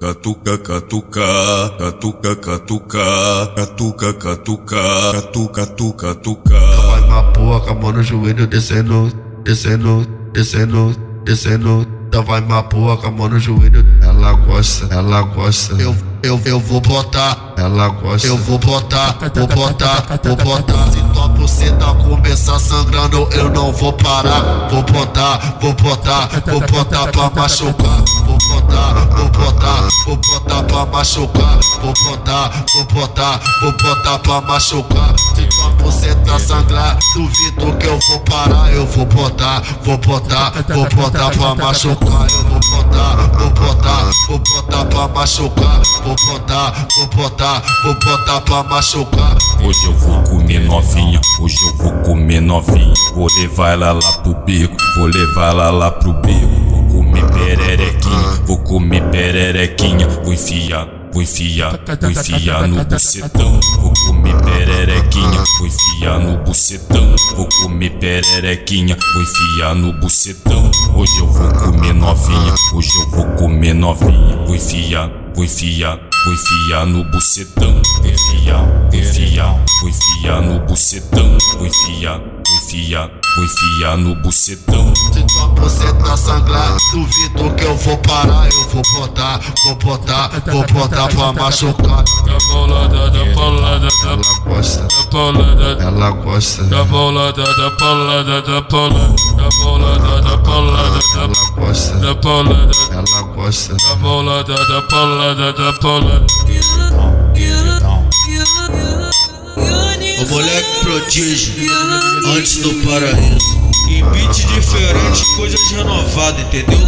Catuca, catuca, catuca, catuca, catuca, catuca, catuca, catuca, catuca. Vai uma porra mão no joelho descendo, descendo, descendo, descendo. Então vai uma porra com a mão no joelho. Ela gosta, ela gosta. Eu, eu, eu vou botar. Ela gosta. Eu vou botar, vou botar, vou botar. Se tua buceta começar sangrando, eu não vou parar. Vou botar, vou botar, vou botar pra machucar. Vou botar, vou botar, vou botar pra machucar. Vou botar, vou botar, vou botar pra machucar. Tua buceta sangrar, duvido que eu vou parar. Eu vou botar, vou botar, vou botar pra machucar. Eu vou botar, vou botar, vou botar pra machucar. Vou botar, vou botar, vou botar pra machucar. Hoje eu vou comer novinha, hoje eu vou comer novinha. Vou levar ela lá pro beco, vou levar ela lá pro pererequinha, vou comer pererequinha. Vou enfiar, vou enfiar, vou enfiar no bucetão. Vou comer pererequinha, vou enfiar no bucetão. Vou comer pererequinha, vou enfiar no bucetão. Hoje eu vou comer novinha, hoje eu vou comer novinha. Vou enfiar, vou enfiar, vou enfiar no bucetão. Vou enfiar, vou enfiar, vou enfiar no bucetão. Vou enfiar, vou enfiar, vou enfiar no bucetão. Duvido que eu vou parar. Eu vou botar, vou botar, vou botar pra machucar. Da paulada, da paulada, da Ela gosta, da paulada, ela gosta. da paulada, da paulada, da paulada, da paulada, da paulada, da Ela gosta, da paulada, ela gosta. da paulada, da paulada, da paulada. O moleque prodígio, antes do paraíso. E beat diferente, coisas renovadas, entendeu?